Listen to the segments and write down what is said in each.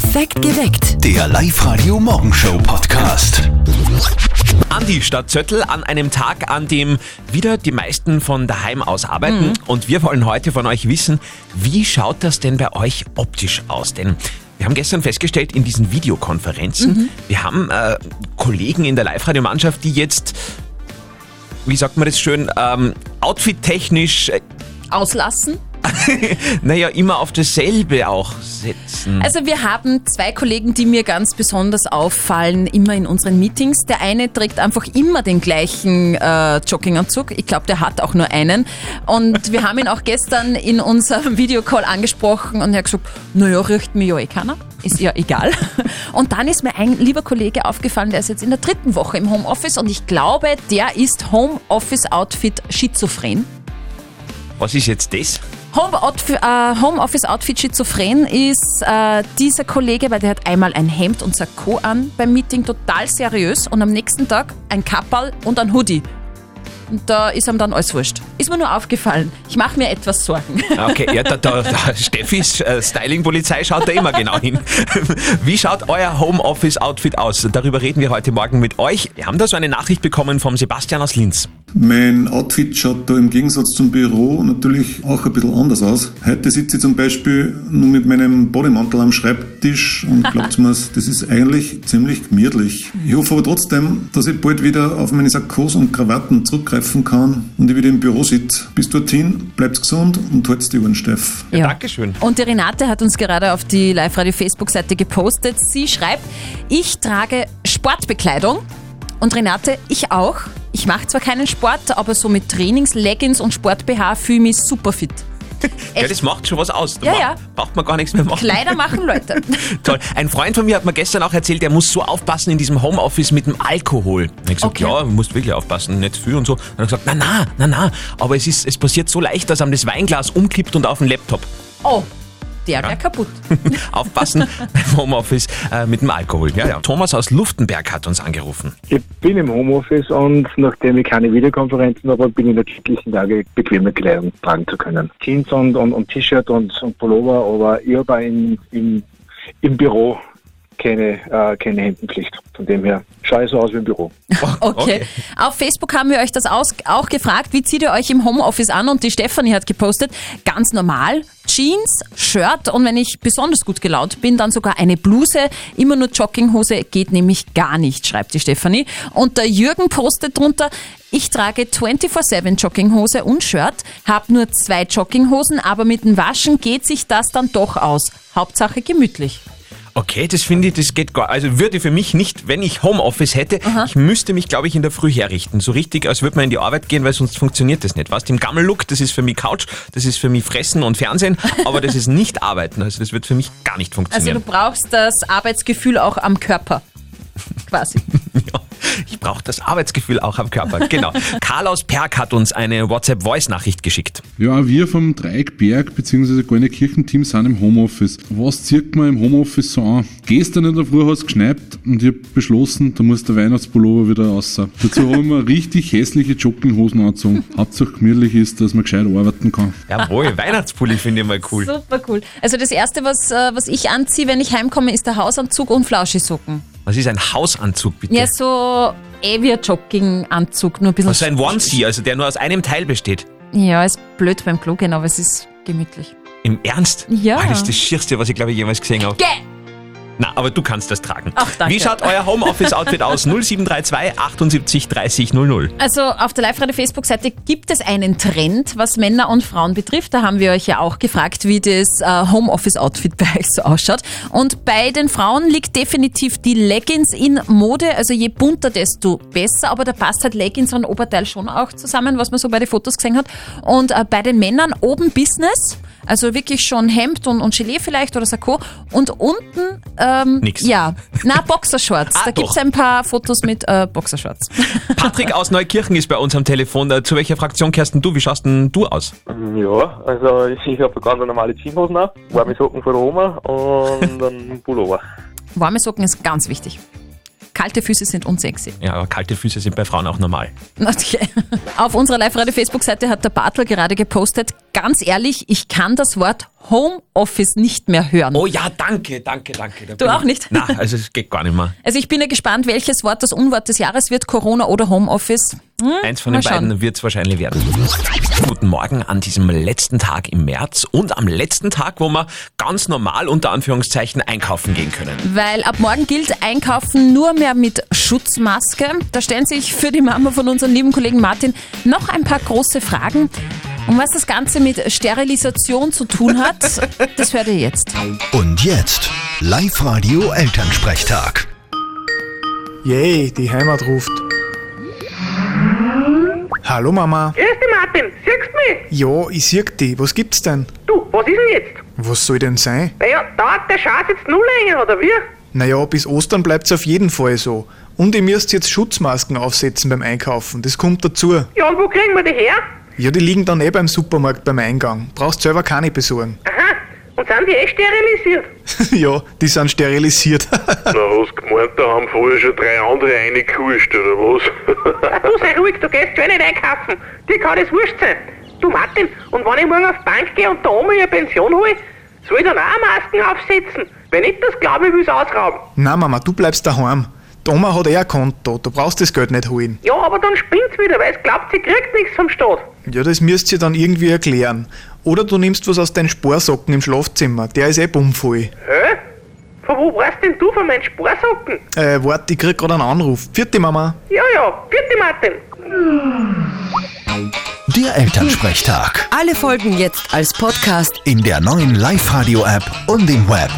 Perfekt geweckt. Der Live-Radio Morgenshow Podcast. Andi statt Zöttl an einem Tag, an dem wieder die meisten von daheim aus arbeiten. Und wir wollen heute von euch wissen, wie schaut das denn bei euch optisch aus? Denn wir haben gestern festgestellt, in diesen Videokonferenzen, wir haben äh, Kollegen in der Live-Radio-Mannschaft, die jetzt, wie sagt man das schön, ähm, outfit-technisch, äh, auslassen. naja, immer auf dasselbe auch setzen. Also wir haben zwei Kollegen, die mir ganz besonders auffallen, immer in unseren Meetings. Der eine trägt einfach immer den gleichen äh, Jogginganzug. Ich glaube, der hat auch nur einen. Und wir haben ihn auch gestern in unserem Videocall angesprochen und er hat gesagt, naja, riecht mir ja eh keiner. Ist ja egal. Und dann ist mir ein lieber Kollege aufgefallen, der ist jetzt in der dritten Woche im Homeoffice und ich glaube, der ist Homeoffice-Outfit schizophren. Was ist jetzt das? Homeoutf- äh, ist äh, dieser Kollege, weil der hat einmal ein Hemd und Sakko an beim Meeting, total seriös und am nächsten Tag ein Kapperl und ein Hoodie. Und da ist ihm dann alles wurscht. Ist mir nur aufgefallen. Ich mache mir etwas Sorgen. Okay, ja, da, da, da Steffis äh, Styling-Polizei schaut da immer genau hin. Wie schaut euer Homeoffice-Outfit aus? Darüber reden wir heute Morgen mit euch. Wir haben da so eine Nachricht bekommen vom Sebastian aus Linz. Mein Outfit schaut da im Gegensatz zum Büro natürlich auch ein bisschen anders aus. Heute sitze ich zum Beispiel nur mit meinem Bodymantel am Schreibtisch und glaubt mir, das ist eigentlich ziemlich gemütlich. Ich hoffe aber trotzdem, dass ich bald wieder auf meine Sakkos und Krawatten zurückgreifen kann und ich wieder im Büro sitze. Bis dorthin, bleibt gesund und halt's die Ohren steif. Ja. Dankeschön. Und die Renate hat uns gerade auf die Live-Radio-Facebook-Seite gepostet. Sie schreibt, ich trage Sportbekleidung. Und Renate, ich auch. Ich mache zwar keinen Sport, aber so mit Trainings, Leggings und Sport-BH fühle ich mich super fit. Ja, das macht schon was aus. Da Ja, ja. Braucht man gar nichts mehr machen. Kleider machen Leute. Toll. Ein Freund von mir hat mir gestern auch erzählt, er muss so aufpassen in diesem Homeoffice mit dem Alkohol. Und ich gesagt, Okay. ja, du musst wirklich aufpassen, nicht viel und so. Dann hat er gesagt, na, na, na, na. Aber es, ist, es passiert so leicht, dass einem das Weinglas umkippt und auf den Laptop. Oh, der wäre kaputt. Aufpassen beim Homeoffice äh, mit dem Alkohol. Ja, ja. Thomas aus Luftenberg hat uns angerufen. Ich bin im Homeoffice und nachdem ich keine Videokonferenzen habe, bin ich in der täglichen Lage, bequeme Kleidung tragen zu können. Jeans und, und, und T-Shirt und, und Pullover, aber ich habe in, im Büro keine, äh, keine Hemdenpflicht. Von dem her schaue ich so aus wie im Büro. Okay. Auf Facebook haben wir euch das aus, auch gefragt, wie zieht ihr euch im Homeoffice an? Und die Stefanie hat gepostet, ganz normal, Jeans, Shirt und wenn ich besonders gut gelaunt bin, dann sogar eine Bluse. Immer nur Jogginghose geht nämlich gar nicht, schreibt die Stefanie. Und der Jürgen postet drunter, ich trage 24-7 Jogginghose und Shirt, habe nur zwei Jogginghosen, aber mit dem Waschen geht sich das dann doch aus. Hauptsache gemütlich. Okay, das finde ich, das geht gar, also würde für mich nicht, wenn ich Homeoffice hätte, ich müsste mich, glaube ich, in der Früh herrichten. So richtig, als würde man in die Arbeit gehen, weil sonst funktioniert das nicht. Was? Im Gammellook, das ist für mich Couch, das ist für mich Fressen und Fernsehen, aber das ist nicht Arbeiten. Also das wird für mich gar nicht Also funktionieren. du brauchst das Arbeitsgefühl auch am Körper. Quasi. Ja, ich brauche das Arbeitsgefühl auch am Körper. Genau. Karl aus Perg hat uns eine WhatsApp-Voice-Nachricht geschickt. Ja, wir vom Dreieckberg bzw. Goldene Kirchenteam sind im Homeoffice. Was zieht man im Homeoffice so an? Gestern in der Früh hat es geschneit und ich habe beschlossen, da muss der Weihnachtspullover wieder raus. Dazu haben wir richtig hässliche Jogginghosen angezogen. Hauptsache gemütlich ist, dass man gescheit arbeiten kann. Jawohl, Weihnachtspulli finde ich mal cool. Super cool. Also das erste, was, äh, was ich anziehe, wenn ich heimkomme, ist der Hausanzug und Flauschisocken. Was ist ein Hausanzug, bitte? Ja, so eh wie ein Jogginganzug, nur ein bisschen. Was ist ein Onesie, also der nur aus einem Teil besteht? Ja, ist blöd beim Klo gehen, aber es ist gemütlich. Im Ernst? Ja. Ah, das ist das Schierste, was ich glaube ich jemals gesehen habe. Geh! Na, aber du kannst das tragen. Ach, danke. Wie schaut euer Homeoffice-Outfit aus? 0732 78 30 00. Also auf der Live-Radio-Facebook-Seite gibt es einen Trend, was Männer und Frauen betrifft. Da haben wir euch ja auch gefragt, wie das äh, Homeoffice-Outfit bei euch so ausschaut. Und bei den Frauen liegt definitiv die Leggings in Mode. Also je bunter, desto besser. Aber da passt halt Leggings und Oberteil schon auch zusammen, was man so bei den Fotos gesehen hat. Und äh, bei den Männern oben Business. Also wirklich schon Hemd und, und Gelee vielleicht oder Sakko. Und unten, ähm, Nix. ja, na Boxershorts. Ah, da gibt's doch. ein paar Fotos mit äh, Boxershorts. Patrick aus Neukirchen ist bei uns am Telefon. Äh, Zu welcher Fraktion kehrst denn du? Wie schaust denn du aus? Ja, also ich, ich habe ganz normale Jeanshosen an, warme Socken von der Oma und einen Pullover. Warme Socken ist ganz wichtig. Kalte Füße sind unsexy. Ja, aber kalte Füße sind bei Frauen auch normal. Okay. Auf unserer Live-Radio-Facebook-Seite hat der Bartel gerade gepostet, ganz ehrlich, ich kann das Wort Homeoffice nicht mehr hören. Oh ja, danke, danke, danke. Da Du auch ich- nicht? Na, also es geht gar nicht mehr. Also ich bin ja gespannt, welches Wort das Unwort des Jahres wird, Corona oder Homeoffice. Hm, Eins von mal den beiden wird es wahrscheinlich werden. Guten Morgen an diesem letzten Tag im März und am letzten Tag, wo wir ganz normal unter Anführungszeichen einkaufen gehen können. Weil ab morgen gilt Einkaufen nur mehr mit Schutzmaske. Da stellen sich für die Mama von unserem lieben Kollegen Martin noch ein paar große Fragen. Und was das Ganze mit Sterilisation zu tun hat, das hört ihr jetzt. Und jetzt Live-Radio Elternsprechtag. Yay, die Heimat ruft. Hallo Mama. Grüß dich, Martin. Siehst du mich? Ja, ich sieg die. Was gibt's denn? Du, was ist denn jetzt? Was soll denn sein? Naja, dauert der Scheiß jetzt nur länger, oder wie? Naja, bis Ostern bleibt's auf jeden Fall so. Und ihr müsst jetzt Schutzmasken aufsetzen beim Einkaufen. Das kommt dazu. Ja, und wo kriegen wir die her? Ja, die liegen dann eh beim Supermarkt beim Eingang. Brauchst selber keine besorgen. Aha. Und sind die eh sterilisiert? ja, die sind sterilisiert. Na, hast gemeint, da haben vorher schon drei andere reingekurscht, oder was? Du sei ruhig, du gehst ja nicht einkaufen. Dir kann das wurscht sein. Du, Martin, und wenn ich morgen auf die Bank gehe und der Oma ihre Pension hole, soll ich dann auch Masken aufsetzen? Wenn nicht, das glaube ich, will's ausrauben. Na Mama, du bleibst daheim. Die Oma hat eh ein Konto. Du brauchst das Geld nicht holen. Ja, aber dann spinnt's wieder, weil es glaubt, sie kriegt nichts vom Staat. Ja, das müsst ihr dann irgendwie erklären. Oder du nimmst was aus deinen Sporsocken im Schlafzimmer. Der ist eh bummvoll. Hä? Von wo weißt denn du von meinen Sporsocken? Äh, warte, ich krieg gerade einen Anruf. Vierte Mama. Ja, ja, bitte, Martin. Der Elternsprechtag. Alle Folgen jetzt als Podcast. In der neuen Live-Radio-App und im Web.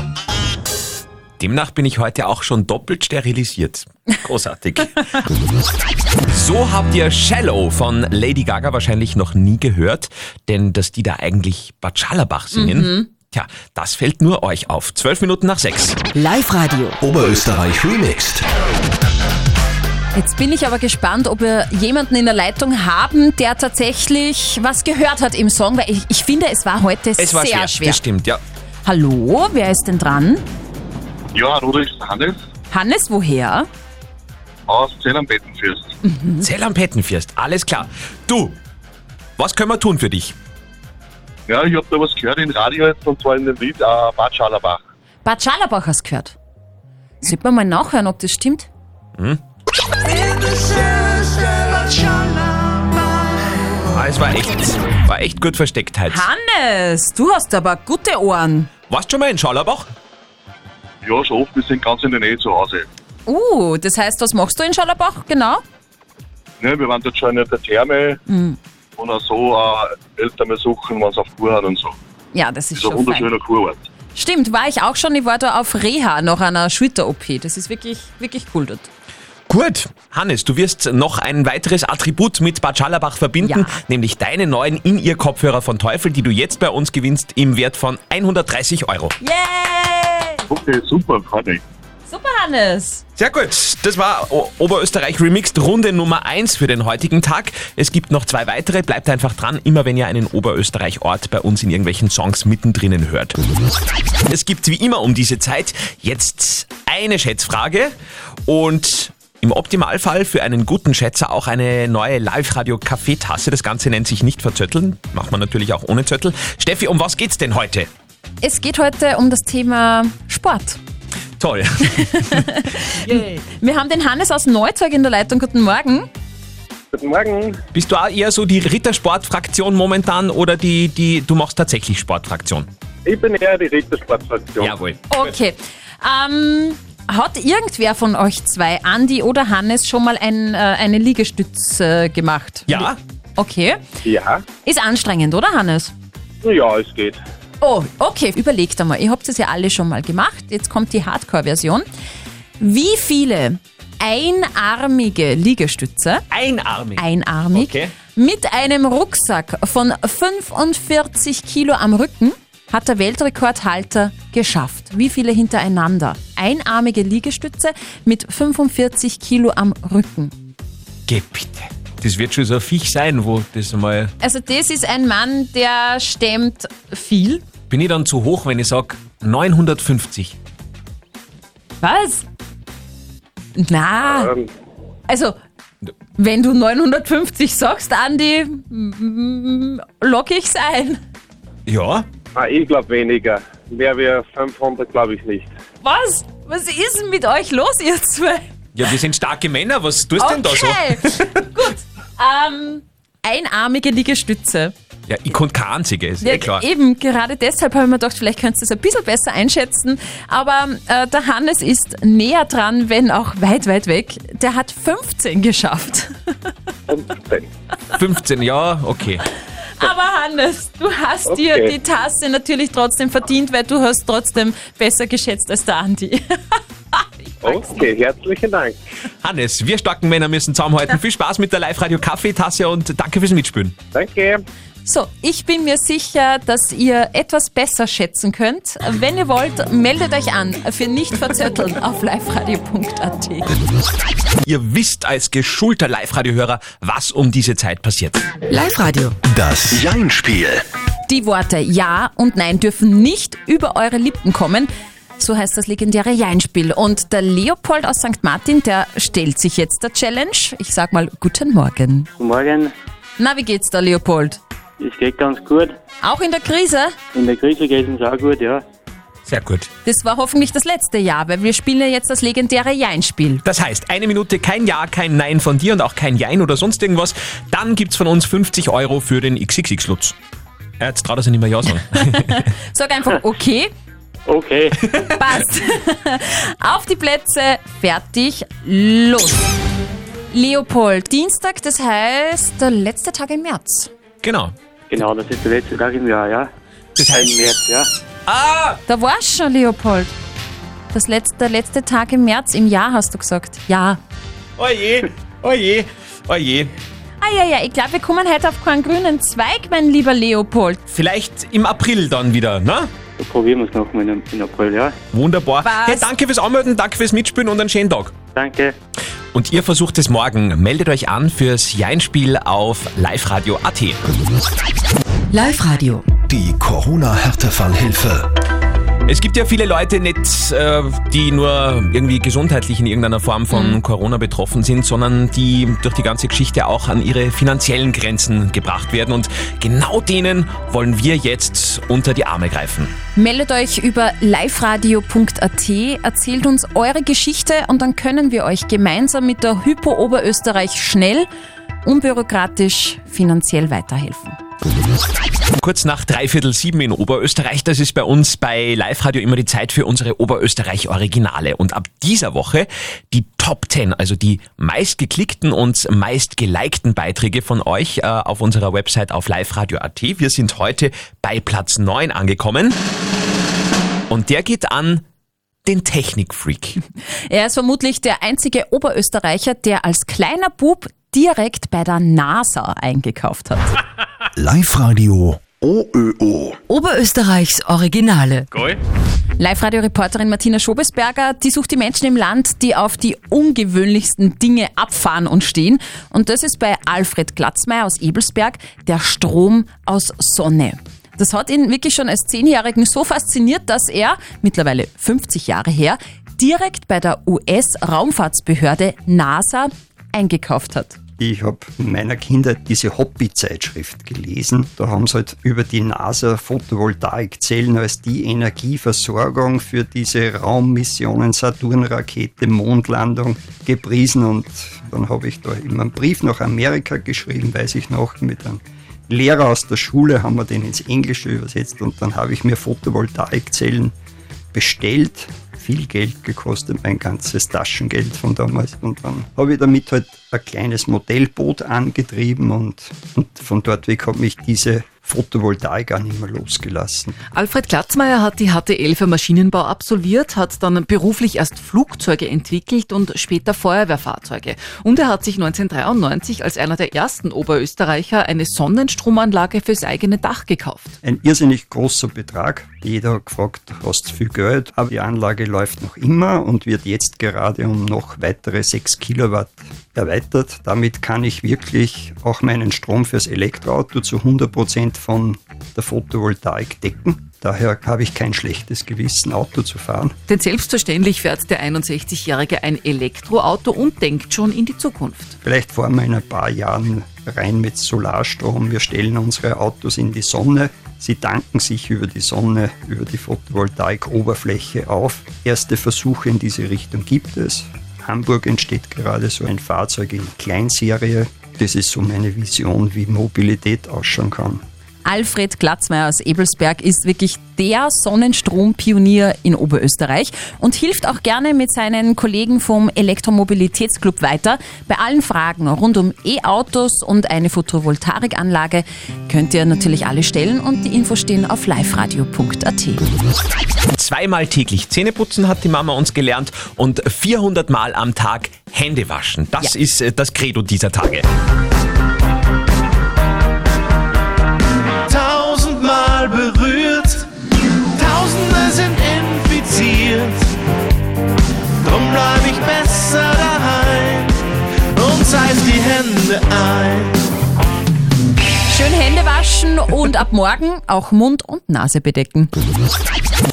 Demnach bin ich heute auch schon doppelt sterilisiert. Großartig. so habt ihr Shallow von Lady Gaga wahrscheinlich noch nie gehört, denn dass die da eigentlich Bad Schallerbach singen, tja, das fällt nur euch auf. Zwölf Minuten nach sechs. Live-Radio. Oberösterreich remixed. Jetzt bin ich aber gespannt, ob wir jemanden in der Leitung haben, der tatsächlich was gehört hat im Song, weil ich, ich finde, es war heute Es war sehr schwer, schwer. das stimmt, ja. Hallo, wer ist denn dran? Ja, ist Hannes Hannes, woher? aus Zell am Bettenfürst. Zell am Pettenfirst, alles klar. Du, was können wir tun für dich? Ja, ich hab da was gehört im Radio jetzt, und zwar in dem Lied äh, Bad Schallerbach. Bad Schallerbach hast gehört. Sollte man mal nachhören, ob das stimmt? Ah, es war echt, war echt gut versteckt heute. Hannes, du hast aber gute Ohren. Warst schon mal in Schallerbach? Ja, schon oft, wir sind ganz in der Nähe zu Hause. Uh, das heißt, was machst du in Schallerbach genau? Ne, wir waren dort schon in der Therme Mhm. und auch so äh, Eltern besuchen, wenn sie auf Kur haben und so. Ja, das ist Das ist ein schon fein. wunderschöner Kurort. Stimmt, war ich auch schon. Ich war da auf Reha nach einer Schulter-OP. Das ist wirklich, wirklich cool dort. Gut, Hannes, du wirst noch ein weiteres Attribut mit Bad Schallerbach verbinden, Ja. nämlich deine neuen In-Ear-Kopfhörer von Teufel, die du jetzt bei uns gewinnst im Wert von 130 Euro. Yay! Okay, super, freut mich. Super, Hannes. Sehr gut, das war O- Oberösterreich Remixed Runde Nummer 1 für den heutigen Tag. Es gibt noch zwei weitere, bleibt einfach dran, immer wenn ihr einen Oberösterreich-Ort bei uns in irgendwelchen Songs mittendrin hört. Es gibt wie immer um diese Zeit jetzt eine Schätzfrage und im Optimalfall für einen guten Schätzer auch eine neue Live-Radio-Kaffeetasse. Das Ganze nennt sich nicht verzötteln, macht man natürlich auch ohne Zettel. Steffi, um was geht's denn heute? Es geht heute um das Thema Sport. Toll. Wir haben den Hannes aus Neuzeug in der Leitung. Guten Morgen. Guten Morgen. Bist du auch eher so die Rittersportfraktion momentan oder die, die du machst tatsächlich Sportfraktion? Ich bin eher die Rittersportfraktion. Jawohl. Okay. Ähm, hat irgendwer von euch zwei, Andi oder Hannes, schon mal ein, äh, eine Liegestütz äh, gemacht? Ja? Okay. Ja? Ist anstrengend, oder Hannes? Ja, es geht. Oh, okay. Überlegt einmal. Ihr habt es ja alle schon mal gemacht. Jetzt kommt die Hardcore-Version. Wie viele einarmige Liegestütze, Einarmig. einarmig, Okay. mit einem Rucksack von 45 Kilo am Rücken hat der Weltrekordhalter geschafft. Wie viele hintereinander? Einarmige Liegestütze mit 45 Kilo am Rücken. Geh bitte. Das wird schon so ein Viech sein, wo das mal. Also das ist ein Mann, der stemmt viel. Bin ich dann zu hoch, wenn ich sag 950? Was? Na, Ähm, also wenn du 950 sagst, Andi, lock ich's ein. Ja? Ah, ich glaube weniger. Mehr wie 500 glaube ich nicht. Was? Was ist denn mit euch los, ihr zwei? Ja, wir sind starke Männer. Was tust du denn da so? Okay, gut. Ähm, einarmige Liegestütze. Ja, ich konnte keine einzige, ist eh klar. Eben, gerade deshalb habe ich mir gedacht, vielleicht könntest du es ein bisschen besser einschätzen. Aber äh, der Hannes ist näher dran, wenn auch weit, weit weg. Der hat 15 geschafft. 15. 15, ja, okay. Aber Hannes, du hast Okay. dir die Tasse natürlich trotzdem verdient, weil du hast trotzdem besser geschätzt als der Andi. Okay, herzlichen Dank. Hannes, wir starken Männer müssen zusammenhalten. Viel Spaß mit der Live-Radio-Kaffeetasse und danke fürs Mitspielen. Danke. So, ich bin mir sicher, dass ihr etwas besser schätzen könnt. Wenn ihr wollt, meldet euch an für nicht verzötteln auf liveradio.at. Ihr wisst als geschulter Live-Radio-Hörer, was um diese Zeit passiert. Live-Radio. Das Jein-Spiel. Die Worte Ja und Nein dürfen nicht über eure Lippen kommen. So heißt das legendäre Jeinspiel. Und der Leopold aus St. Martin, der stellt sich jetzt der Challenge. Ich sag mal Guten Morgen. Guten Morgen, Na, wie geht's da, Leopold? es geht ganz gut. Auch in der Krise? In der Krise geht es uns auch gut, ja. Sehr gut. Das war hoffentlich das letzte Jahr, weil wir spielen ja jetzt das legendäre Jeinspiel. Das heißt, eine Minute kein Ja, kein Nein von dir und auch kein Jein oder sonst irgendwas. Dann gibt's von uns 50 Euro für den XXX-Lutz. Jetzt traut er sich nicht mehr Ja sagen. Sag einfach okay, Okay, passt. Auf die Plätze, fertig, los. Leopold, Dienstag, das heißt der letzte Tag im März. genau. genau, das ist der letzte Tag im Jahr, ja. Das Ein heißt, März, ja. ah, Da war's schon, Leopold. Das letzte, der letzte Tag im März, im Jahr hast du gesagt. Ja. oje, oje, oje. Ah ja, ja, ich glaube, wir kommen heute auf keinen grünen Zweig, mein lieber Leopold. Vielleicht im April dann wieder, ne? Probieren wir es nochmal in, in April, ja. Wunderbar. Was? Hey, danke fürs Anmelden, danke fürs Mitspielen und einen schönen Tag. Danke. Und ihr versucht es morgen. Meldet euch an fürs Jeinspiel auf liveradio.at. Live-Radio. Die Corona-Härtefallhilfe. Es gibt ja viele Leute nicht, äh, die nur irgendwie gesundheitlich in irgendeiner Form von Corona betroffen sind, sondern die durch die ganze Geschichte auch an ihre finanziellen Grenzen gebracht werden. Und genau denen wollen wir jetzt unter die Arme greifen. Meldet euch über liveradio.at, erzählt uns eure Geschichte und dann können wir euch gemeinsam mit der Hypo Oberösterreich schnell, unbürokratisch finanziell weiterhelfen. Kurz nach dreiviertel sieben in Oberösterreich, das ist bei uns bei Live Radio immer die Zeit für unsere Oberösterreich Originale. Und ab dieser Woche die Top 10, also die meistgeklickten und meistgelikten Beiträge von euch äh, auf unserer Website auf liveradio.at. Wir sind heute bei Platz 9 angekommen. Und der geht an den Technikfreak. Er ist vermutlich der einzige Oberösterreicher, der als kleiner Bub direkt bei der NASA eingekauft hat. Live-Radio OÖO. Oberösterreichs Originale. Live-Radio-Reporterin Martina Schobesberger, die sucht die Menschen im Land, die auf die ungewöhnlichsten Dinge abfahren und stehen. Und das ist bei Alfred Glatzmeier aus Ebelsberg der Strom aus Sonne. Das hat ihn wirklich schon als Zehnjährigen so fasziniert, dass er, mittlerweile 50 Jahre her, direkt bei der US-Raumfahrtsbehörde NASA eingekauft hat. Ich habe in meiner Kindheit diese Hobby-Zeitschrift gelesen. Da haben sie halt über die NASA Photovoltaikzellen als die Energieversorgung für diese Raummissionen, Saturn-Rakete, Mondlandung gepriesen. Und dann habe ich da immer einen Brief nach Amerika geschrieben, weiß ich noch, mit einem Lehrer aus der Schule haben wir den ins Englische übersetzt und dann habe ich mir Photovoltaikzellen bestellt. Viel Geld gekostet, mein ganzes Taschengeld von damals. Und dann habe ich damit halt ein kleines Modellboot angetrieben und, und von dort weg hat mich diese Photovoltaik auch nicht mehr losgelassen. Alfred Glatzmeier hat die HTL für Maschinenbau absolviert, hat dann beruflich erst Flugzeuge entwickelt und später Feuerwehrfahrzeuge. Und er hat sich 1993 als einer der ersten Oberösterreicher eine Sonnenstromanlage fürs eigene Dach gekauft. Ein irrsinnig großer Betrag. Jeder hat gefragt, hast du viel Geld? Aber die Anlage läuft noch immer und wird jetzt gerade um noch weitere 6 Kilowatt erweitert. Damit kann ich wirklich auch meinen Strom fürs Elektroauto zu 100 Prozent von der Photovoltaik decken. Daher habe ich kein schlechtes Gewissen, Auto zu fahren. Denn selbstverständlich fährt der 61-Jährige ein Elektroauto und denkt schon in die Zukunft. Vielleicht fahren wir in ein paar Jahren rein mit Solarstrom. Wir stellen unsere Autos in die Sonne. Sie tanken sich über die Sonne, über die Photovoltaikoberfläche auf. Erste Versuche in diese Richtung gibt es. Hamburg entsteht gerade so ein Fahrzeug in Kleinserie. Das ist so meine Vision, wie Mobilität ausschauen kann. Alfred Glatzmeier aus Ebelsberg ist wirklich der Sonnenstrompionier in Oberösterreich und hilft auch gerne mit seinen Kollegen vom Elektromobilitätsclub weiter. Bei allen Fragen rund um E-Autos und eine Photovoltaikanlage könnt ihr natürlich alle stellen und die Infos stehen auf liveradio.at. Zweimal täglich Zähne putzen hat die Mama uns gelernt und 400 Mal am Tag Hände waschen. Das ist äh, das Credo dieser Tage. tausendmal berührt, Hände waschen und ab morgen auch Mund und Nase bedecken.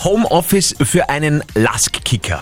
Homeoffice für einen Lask-Kicker.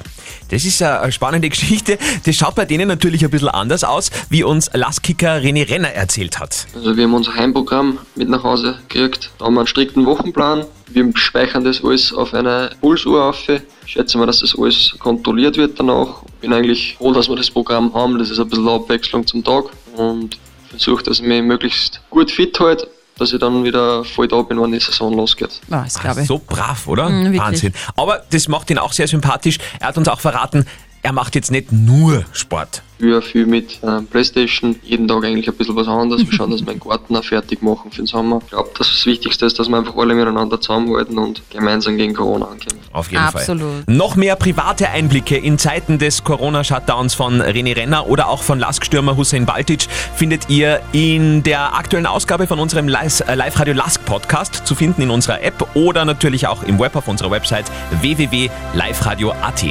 Das ist eine spannende Geschichte. Das schaut bei denen natürlich ein bisschen anders aus, wie uns Lask-Kicker René Renner erzählt hat. Also wir haben unser Heimprogramm mit nach Hause gekriegt. Da haben wir einen strikten Wochenplan. Wir speichern das alles auf eine Pulsuhr auf. Schätzen wir, dass das alles kontrolliert wird danach. Bin eigentlich froh, dass wir das Programm haben. Das ist ein bisschen Abwechslung zum Tag und versuche, dass ich mich möglichst gut fit halte, dass ich dann wieder voll da bin, wenn die Saison losgeht. Ah, das glaube ich. So brav, oder? Mhm. Wahnsinn. Aber das macht ihn auch sehr sympathisch. Er hat uns auch verraten, er macht jetzt nicht nur Sport. Wir viel mit äh, Playstation, jeden Tag eigentlich ein bisschen was anderes. Wir schauen, dass wir den Garten auch fertig machen für den Sommer. Ich glaube, dass das Wichtigste ist, dass wir einfach alle miteinander zusammenhalten und gemeinsam gegen Corona angehen. Auf jeden Absolut. Fall. Noch mehr private Einblicke in Zeiten des Corona-Shutdowns von René Renner oder auch von Lask-Stürmer Hussein Baltic findet ihr in der aktuellen Ausgabe von unserem Live- äh, Live-Radio Lask-Podcast zu finden in unserer App oder natürlich auch im Web auf unserer Website www.liveradio.at.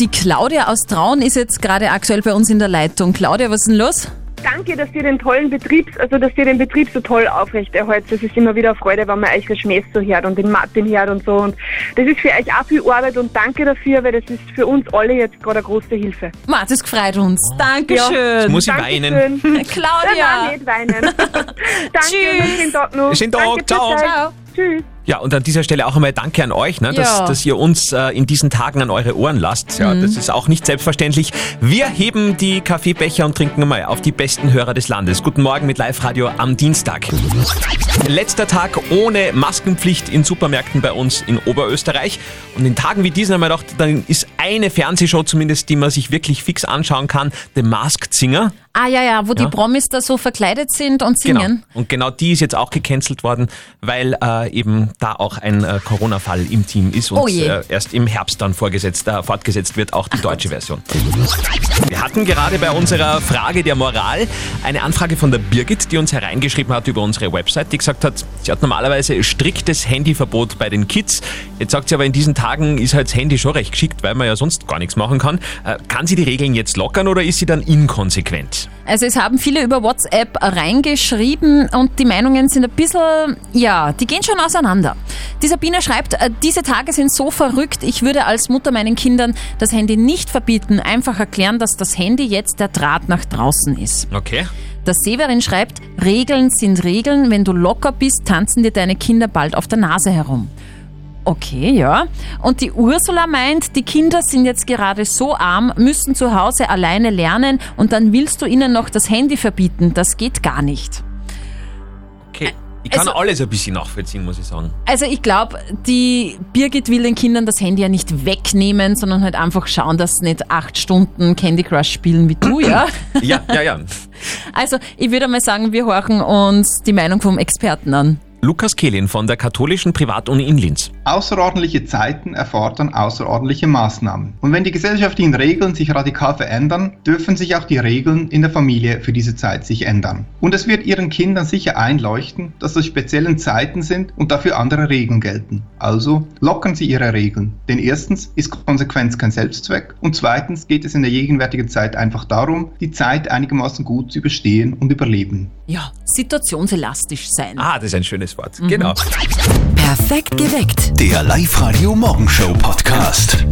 Die Claudia aus Traun ist jetzt gerade aktuell bei uns in der Leitung. Claudia, was ist denn los? Danke, dass ihr den tollen Betrieb, also dass ihr den Betrieb so toll aufrechterhaltet. Es ist immer wieder eine Freude, wenn man euch das Schmäß so hört und den Martin hört und so. Und das ist für euch auch viel Arbeit und danke dafür, weil das ist für uns alle jetzt gerade eine große Hilfe. Ma, das gefreut uns. Dankeschön. Jetzt muss ich weinen. Claudia. Nein, nicht weinen. danke, Tschüss. schönen Tag noch. Schönen Tag, danke, ciao. Ciao. Tschüss. Ja, und an dieser Stelle auch einmal Danke an euch, ne, dass, Ja. dass ihr uns äh, in diesen Tagen an eure Ohren lasst. Ja, Mhm. Das ist auch nicht selbstverständlich. Wir heben die Kaffeebecher und trinken einmal auf die besten Hörer des Landes. Guten Morgen mit Live-Radio am Dienstag. Letzter Tag ohne Maskenpflicht in Supermärkten bei uns in Oberösterreich. Und in Tagen wie diesen haben wir gedacht, dann ist eine Fernsehshow zumindest, die man sich wirklich fix anschauen kann, The Masked Singer. Ah ja, ja, wo Ja. die Promis da so verkleidet sind und Genau. singen. Und genau die ist jetzt auch gecancelt worden, weil äh, eben da auch ein äh, Corona-Fall im Team ist und Oh äh, erst im Herbst dann vorgesetzt, äh, fortgesetzt wird, auch die deutsche Version. Wir hatten gerade bei unserer Frage der Moral eine Anfrage von der Birgit, die uns hereingeschrieben hat über unsere Website, die gesagt hat, sie hat normalerweise striktes Handyverbot bei den Kids. Jetzt sagt sie aber, in diesen Tagen ist halt das Handy schon recht geschickt, weil man ja sonst gar nichts machen kann. Äh, kann sie die Regeln jetzt lockern oder ist sie dann inkonsequent? Also es haben viele über WhatsApp reingeschrieben und die Meinungen sind ein bisschen, ja, die gehen schon auseinander. Die Sabine schreibt, äh, diese Tage sind so verrückt, ich würde als Mutter meinen Kindern das Handy nicht verbieten, einfach erklären, dass das Handy jetzt der Draht nach draußen ist. Okay. Der Severin schreibt, Regeln sind Regeln, wenn du locker bist, tanzen dir deine Kinder bald auf der Nase herum. Okay, ja. Und die Ursula meint, die Kinder sind jetzt gerade so arm, müssen zu Hause alleine lernen und dann willst du ihnen noch das Handy verbieten. Das geht gar nicht. Okay. Ich kann Also- alles ein bisschen nachvollziehen, muss ich sagen. Also ich glaube, die Birgit will den Kindern das Handy ja nicht wegnehmen, sondern halt einfach schauen, dass sie nicht acht Stunden Candy Crush spielen wie du, ja? Ja, ja, ja. Also ich würde mal sagen, wir horchen uns die Meinung vom Experten an. Lukas Kehlin von der katholischen Privatuni in Linz. Außerordentliche Zeiten erfordern außerordentliche Maßnahmen. Und wenn die gesellschaftlichen Regeln sich radikal verändern, dürfen sich auch die Regeln in der Familie für diese Zeit sich ändern. Und es wird Ihren Kindern sicher einleuchten, dass das speziellen Zeiten sind und dafür andere Regeln gelten. Also lockern Sie Ihre Regeln. Denn erstens ist Konsequenz kein Selbstzweck und zweitens geht es in der gegenwärtigen Zeit einfach darum, die Zeit einigermaßen gut zu überstehen und überleben. Ja, situationselastisch sein. Ah, das ist ein schönes Wort. Mhm. Genau. Perfekt geweckt. Der Live-Radio Morgenshow Podcast.